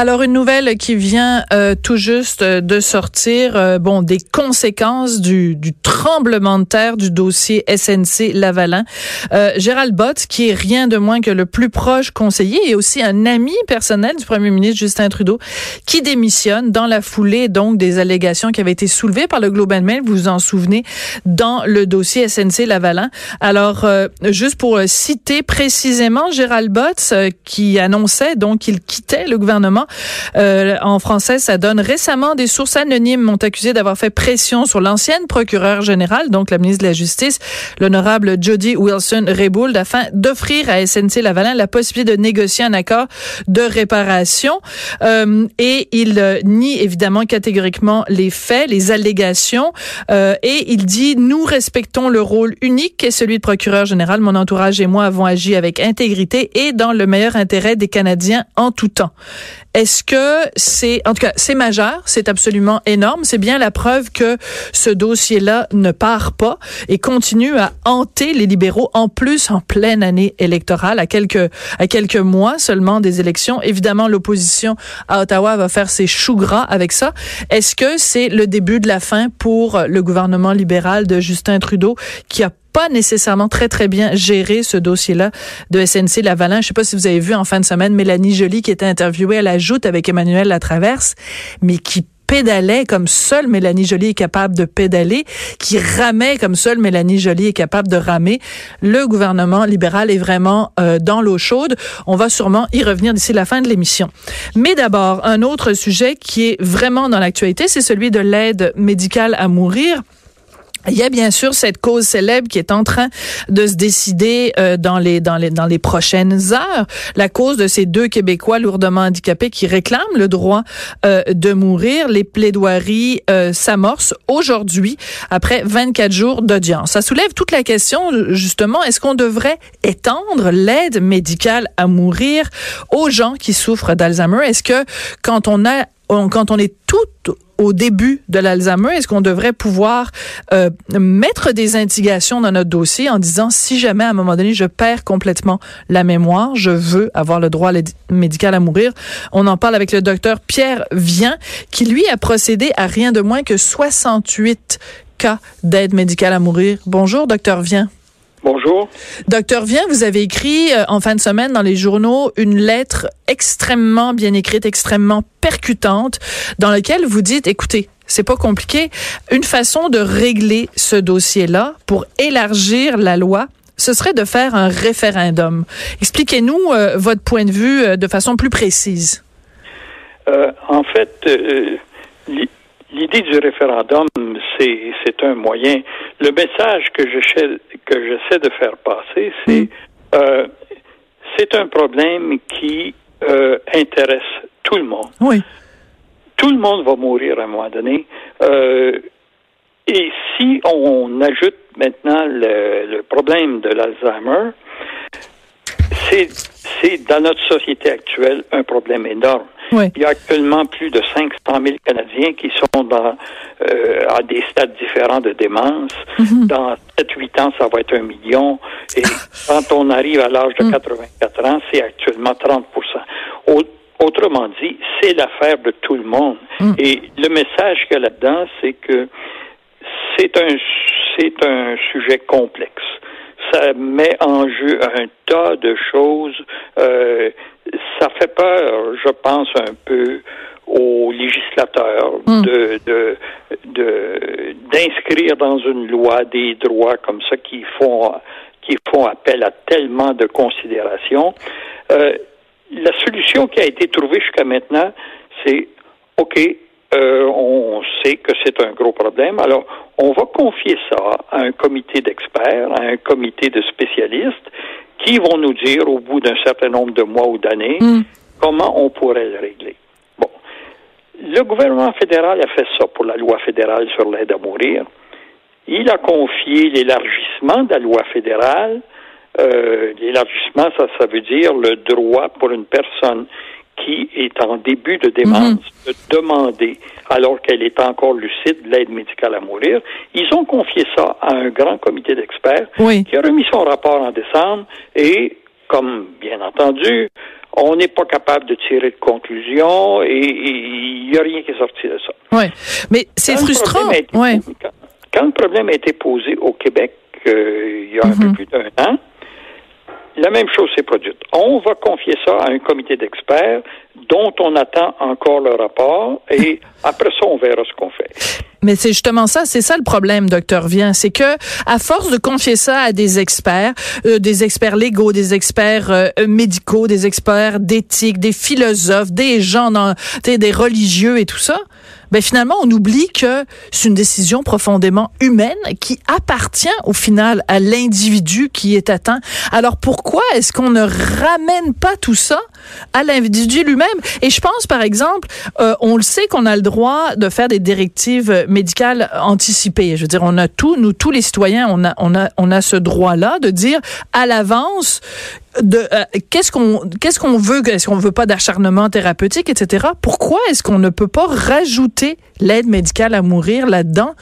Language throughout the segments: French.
Alors une nouvelle qui vient euh, tout juste de sortir, euh, bon des conséquences du, du, tremblement de terre du dossier SNC Lavalin. Euh, Gérald Bott, qui est rien de moins que le plus proche conseiller et aussi un ami personnel du Premier ministre Justin Trudeau, qui démissionne dans la foulée donc des allégations qui avaient été soulevées par le Globe and Mail, vous vous en souvenez, dans le dossier SNC Lavalin. Alors juste pour citer précisément Gérald Bott, qui annonçait donc qu'il quittait le gouvernement euh, en français, ça donne récemment des sources anonymes m'ont accusé d'avoir fait pression sur l'ancienne procureure générale, donc la ministre de la Justice, l'honorable Jody Wilson-Raybould, afin d'offrir à SNC Lavalin la possibilité de négocier un accord de réparation. Euh, et il euh, nie évidemment catégoriquement les faits, les allégations, et il dit nous respectons le rôle unique qu'est celui de procureur général. Mon entourage et moi avons agi avec intégrité et dans le meilleur intérêt des Canadiens en tout temps. Est-ce que c'est, en tout cas, c'est majeur, c'est absolument énorme. C'est bien la preuve que ce dossier-là ne part pas et continue à hanter les libéraux en plus en pleine année électorale, à quelques, à quelques mois seulement des élections. Évidemment, l'opposition à Ottawa va faire ses choux gras avec ça. Est-ce que c'est le début de la fin pour le gouvernement libéral de Justin Trudeau qui a pas nécessairement très, très bien géré ce dossier-là de SNC Lavalin. Je sais pas si vous avez vu en fin de semaine Mélanie Joly qui était interviewée à la joute avec Emmanuel Latraverse, mais qui pédalait comme seule Mélanie Joly est capable de pédaler, qui ramait comme seule Mélanie Joly est capable de ramer. Le gouvernement libéral est vraiment euh, dans l'eau chaude. On va sûrement y revenir d'ici la fin de l'émission. Mais d'abord, un autre sujet qui est vraiment dans l'actualité, c'est celui de l'aide médicale à mourir. Il y a bien sûr cette cause célèbre qui est en train de se décider euh, dans les dans les dans les prochaines heures, la cause de ces deux Québécois lourdement handicapés qui réclament le droit euh, de mourir. Les plaidoiries euh, s'amorcent aujourd'hui après 24 jours d'audience. Ça soulève toute la question justement est-ce qu'on devrait étendre l'aide médicale à mourir aux gens qui souffrent d'Alzheimer? Est-ce que quand on a quand on est tout au début de l'Alzheimer, est-ce qu'on devrait pouvoir euh, mettre des indications dans notre dossier en disant si jamais à un moment donné je perds complètement la mémoire, je veux avoir le droit médical à mourir? On en parle avec le docteur Pierre Vien qui lui a procédé à rien de moins que 68 cas d'aide médicale à mourir. Bonjour docteur Vien. Bonjour. Docteur Vien, vous avez écrit euh, en fin de semaine dans les journaux une lettre extrêmement bien écrite, extrêmement percutante, dans laquelle vous dites, écoutez, c'est pas compliqué, une façon de régler ce dossier-là pour élargir la loi, ce serait de faire un référendum. Expliquez-nous euh, votre point de vue euh, de façon plus précise. en fait, l'idée du référendum, c'est un moyen. Le message que j'essaie que j'essaie de faire passer, c'est mm. euh, c'est un problème qui euh, intéresse tout le monde. Oui. Tout le monde va mourir à un moment donné. Euh, et si on ajoute maintenant le, le problème de l'Alzheimer, c'est dans notre société actuelle un problème énorme. Il y a actuellement plus de 500 000 Canadiens qui sont dans, euh, à des stades différents de démence. Mhm. Dans 7-8 ans, ça va être un million. Et quand on arrive à l'âge de 84 mm. ans, c'est actuellement 30% Autrement dit, c'est l'affaire de tout le monde. Mm. Et le message qu'il y a là-dedans, c'est que c'est un, c'est un sujet complexe ça met en jeu un tas de choses. Euh, ça fait peur, je pense, un peu aux législateurs hmm. de, de, de, d'inscrire dans une loi des droits comme ça qui font qui font appel à tellement de considérations. Euh, la solution qui a été trouvée jusqu'à maintenant, c'est OK, euh, on sait que c'est un gros problème. Alors, on va confier ça à un comité d'experts, à un comité de spécialistes qui vont nous dire au bout d'un certain nombre de mois ou d'années hmm. comment on pourrait le régler. Bon. Le gouvernement fédéral a fait ça pour la loi fédérale sur l'aide à mourir. Il a confié l'élargissement de la loi fédérale. Euh, l'élargissement, ça, ça veut dire le droit pour une personne qui est en début de démence, mhm. de demander, alors qu'elle est encore lucide, l'aide médicale à mourir. Ils ont confié ça à un grand comité d'experts qui a remis son rapport en décembre et, comme bien entendu, on n'est pas capable de tirer de conclusion et il n'y a rien qui est sorti de ça. Oui, mais c'est frustrant. ouais. quand, le problème a été posé au Québec euh, il y a un peu mhm. plus d'un an, la même chose s'est produite. On va confier ça à un comité d'experts dont on attend encore le rapport et après ça, on verra ce qu'on fait. Mais c'est justement ça, c'est ça le problème, docteur Vien, c'est que à force de confier ça à des experts, euh, des experts légaux, des experts euh, médicaux, des experts d'éthique, des philosophes, des gens, dans, des religieux et tout ça, ben finalement, on oublie que c'est une décision profondément humaine qui appartient au final à l'individu qui est atteint. Alors pourquoi est-ce qu'on ne ramène pas tout ça à l'individu lui-même? Et je pense, par exemple, euh, on le sait qu'on a le droit de faire des directives médicales anticipées. Je veux dire, on a tout, nous tous les citoyens, on a, on a, on a ce droit-là de dire à l'avance de euh, qu'est-ce qu'on qu'est-ce qu'on veut est-ce qu'on veut pas d'acharnement thérapeutique etc pourquoi est-ce qu'on ne peut pas rajouter l'aide médicale à mourir là-dedans?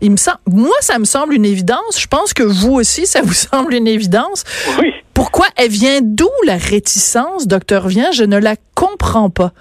Il me semble moi ça me semble une évidence. Je pense que vous aussi ça vous semble une évidence. Oui. Pourquoi elle vient d'où la réticence docteur Vient je ne la comprends pas.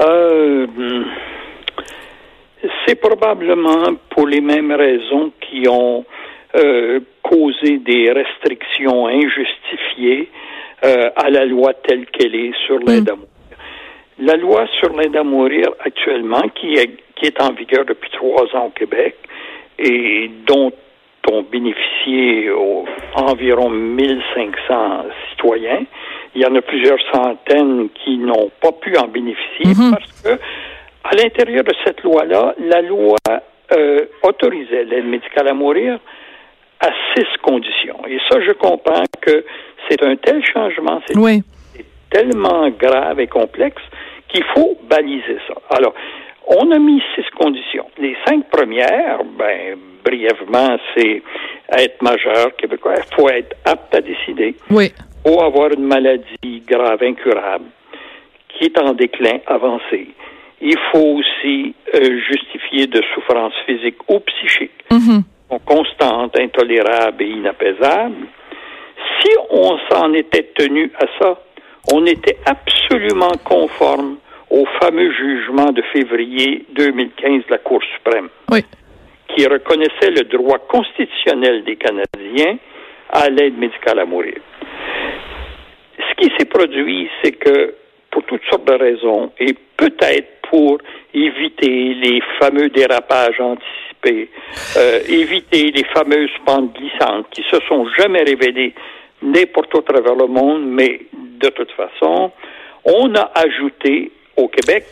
Euh, c'est probablement pour les mêmes raisons qui ont euh, causer des restrictions injustifiées euh, à la loi telle qu'elle est sur l'aide mm. à mourir. La loi sur l'aide à mourir actuellement, qui est, qui est en vigueur depuis trois ans au Québec et dont ont bénéficié environ 1500 citoyens, il y en a plusieurs centaines qui n'ont pas pu en bénéficier mm-hmm. parce que à l'intérieur de cette loi-là, la loi euh, autorisait l'aide médicale à mourir à six conditions. Et ça, je comprends que c'est un tel changement, c'est tellement grave et complexe qu'il faut baliser ça. Alors, on a mis six conditions. Les cinq premières, ben, brièvement, c'est être majeur québécois. Il faut être apte à décider. Oui. Il faut avoir une maladie grave, incurable, qui est en déclin avancé. Il faut aussi euh, justifier de souffrance physique ou psychique. Mm-hmm constante, intolérable et inapaisable, si on s'en était tenu à ça, on était absolument conforme au fameux jugement de février 2015 de la Cour suprême, qui reconnaissait le droit constitutionnel des Canadiens à l'aide médicale à mourir. Ce qui s'est produit, c'est que, pour toutes sortes de raisons, et peut-être pour éviter les fameux dérapages anticipés, euh, éviter les fameuses pentes glissantes qui se sont jamais révélées n'importe où à travers le monde, mais de toute façon, on a ajouté au Québec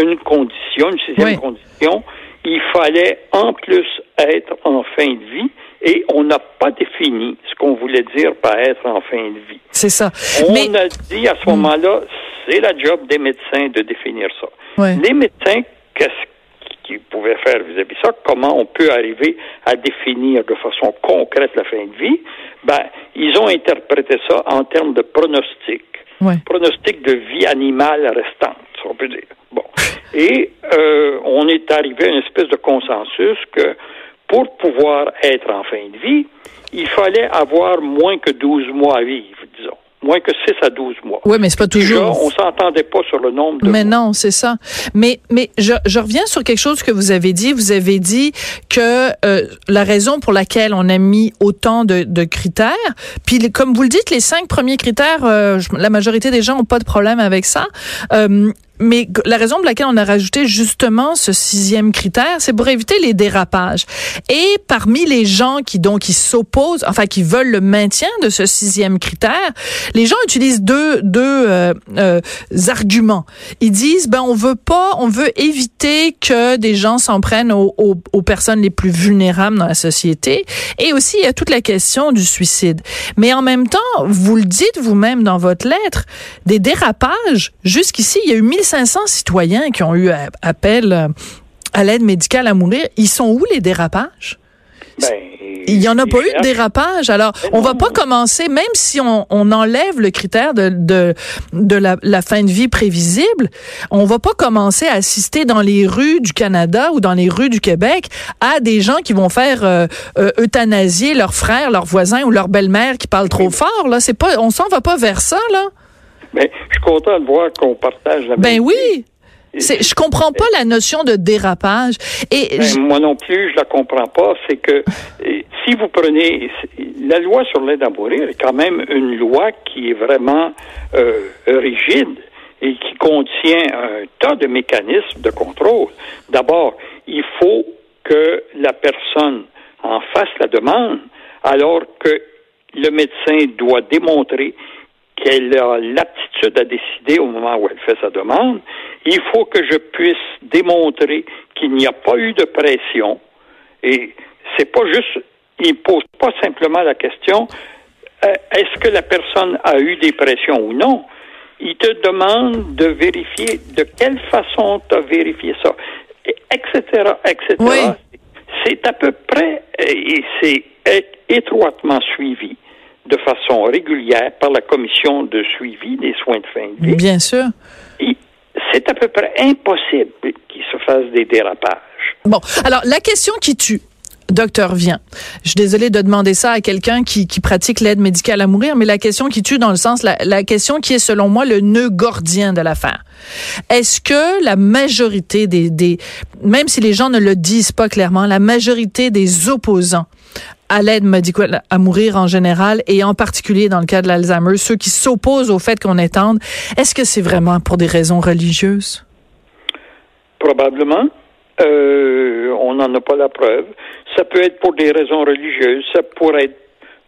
une condition, une sixième condition. Il fallait en plus être en fin de vie et on n'a pas défini ce qu'on voulait dire par être en fin de vie. C'est ça. On a dit à ce moment-là, c'est la job des médecins de définir ça. Les médecins, qu'est-ce qu'ils pouvaient faire vis-à-vis ça? Comment on peut arriver à définir de façon concrète la fin de vie? Ben, ils ont interprété ça en termes de pronostic. Pronostic de vie animale restante, on peut dire. Bon. Et euh, on est arrivé à une espèce de consensus que pour pouvoir être en fin de vie, il fallait avoir moins que 12 mois à vivre, disons moins que 6 à 12 mois. Oui, mais c'est pas toujours. Déjà, on s'entendait pas sur le nombre de Mais non, c'est ça. Mais mais je, je reviens sur quelque chose que vous avez dit. Vous avez dit que euh, la raison pour laquelle on a mis autant de, de critères, puis comme vous le dites, les cinq premiers critères, euh, la majorité des gens ont pas de problème avec ça. Euh, mais la raison pour laquelle on a rajouté justement ce sixième critère, c'est pour éviter les dérapages. Et parmi les gens qui donc qui s'opposent, enfin qui veulent le maintien de ce sixième critère, les gens utilisent deux deux euh, euh, arguments. Ils disent ben on veut pas, on veut éviter que des gens s'en prennent aux, aux, aux, personnes les plus vulnérables dans la société. Et aussi il y a toute la question du suicide. Mais en même temps, vous le dites vous-même dans votre lettre, des dérapages. Jusqu'ici, il y a eu 1500 citoyens qui ont eu appel euh, à l'aide médicale à mourir. Ils sont où les dérapages? Ben, il y en a pas eu de dérapage. Alors, on va pas commencer, même si on, on enlève le critère de de, de la, la, fin de vie prévisible, on va pas commencer à assister dans les rues du Canada ou dans les rues du Québec à des gens qui vont faire euh, euh euthanasier leurs frères, leurs voisins ou leur belle-mère qui parlent trop fort. Là, c'est pas, on s'en va pas vers ça là. Mais je suis content de voir qu'on partage la. Ben oui. Je comprends pas la notion de dérapage. Et ben, moi non plus, je la comprends pas. C'est que si vous prenez la loi sur l'aide à mourir est quand même une loi qui est vraiment euh, rigide et qui contient un tas de mécanismes de contrôle. D'abord, il faut que la personne en fasse la demande, alors que le médecin doit démontrer qu'elle a l'aptitude à décider au moment où elle fait sa demande. Il faut que je puisse démontrer qu'il n'y a pas eu de pression. Et c'est pas juste, il pose pas simplement la question euh, est-ce que la personne a eu des pressions ou non? Il te demande de vérifier de quelle façon tu as vérifié ça, etc., etc. C'est à peu près, et c'est étroitement suivi de façon régulière par la commission de suivi des soins de fin de vie. Bien sûr. C'est à peu près impossible qu'il se fasse des dérapages. Bon, alors la question qui tue, docteur vient. Je suis désolée de demander ça à quelqu'un qui, qui pratique l'aide médicale à mourir, mais la question qui tue dans le sens, la, la question qui est selon moi le nœud gordien de l'affaire. Est-ce que la majorité des, des, même si les gens ne le disent pas clairement, la majorité des opposants à l'aide médicale à mourir en général et en particulier dans le cas de l'Alzheimer, ceux qui s'opposent au fait qu'on étende, est-ce que c'est vraiment pour des raisons religieuses? Probablement. Euh, on n'en a pas la preuve. Ça peut être pour des raisons religieuses, ça pourrait être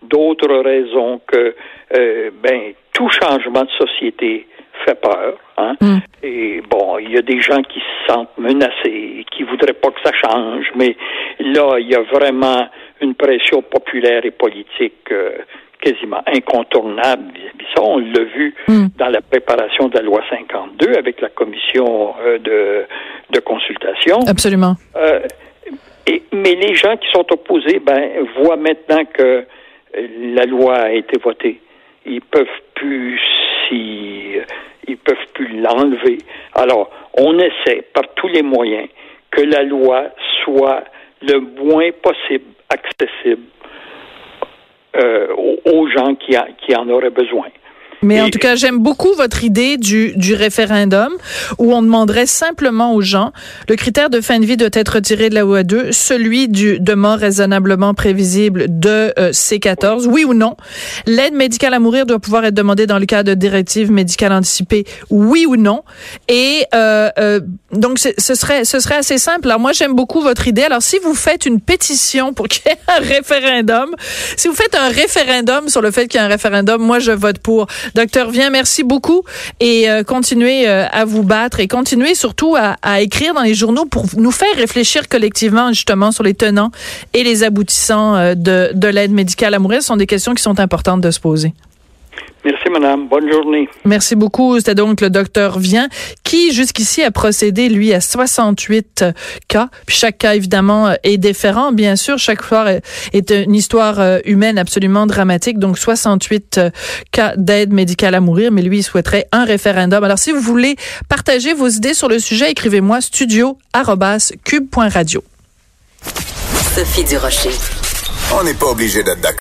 d'autres raisons que euh, ben tout changement de société fait peur. Hein? Mm. Et bon, il y a des gens qui se sentent menacés, qui voudraient pas que ça change, mais là, il y a vraiment une pression populaire et politique euh, quasiment incontournable. Ça, on l'a vu mm. dans la préparation de la loi 52 avec la commission euh, de, de consultation. Absolument. Euh, et, mais les gens qui sont opposés, ben, voient maintenant que la loi a été votée. Ils peuvent plus s'y, ils peuvent plus l'enlever. Alors, on essaie par tous les moyens que la loi soit le moins possible accessible euh, aux, gens qui, qui en auraient besoin. Mais en tout cas, j'aime beaucoup votre idée du, du référendum où on demanderait simplement aux gens le critère de fin de vie doit être retiré de la OA2, celui du de mort raisonnablement prévisible de euh, C14, oui ou non. L'aide médicale à mourir doit pouvoir être demandée dans le cas de directives médicales anticipées, oui ou non. Et euh, euh, donc ce serait ce serait assez simple. Alors moi j'aime beaucoup votre idée. Alors si vous faites une pétition pour qu'il y ait un référendum, si vous faites un référendum sur le fait qu'il y a un référendum, moi je vote pour. Docteur Vien, merci beaucoup et euh, continuez euh, à vous battre et continuez surtout à, à, écrire dans les journaux pour nous faire réfléchir collectivement justement sur les tenants et les aboutissants euh, de, de l'aide médicale à mourir. Ce sont des questions qui sont importantes de se poser. Merci, madame. Bonne journée. Merci beaucoup. C'était donc le docteur Vient qui, jusqu'ici, a procédé, lui, à 68 cas. Puis chaque cas, évidemment, est différent. Bien sûr, chaque fois est une histoire euh, humaine absolument dramatique. Donc, 68 euh, cas d'aide médicale à mourir. Mais lui, il souhaiterait un référendum. Alors, si vous voulez partager vos idées sur le sujet, écrivez-moi studio.cube.radio. Sophie Durocher. On n'est pas obligé d'être d'accord.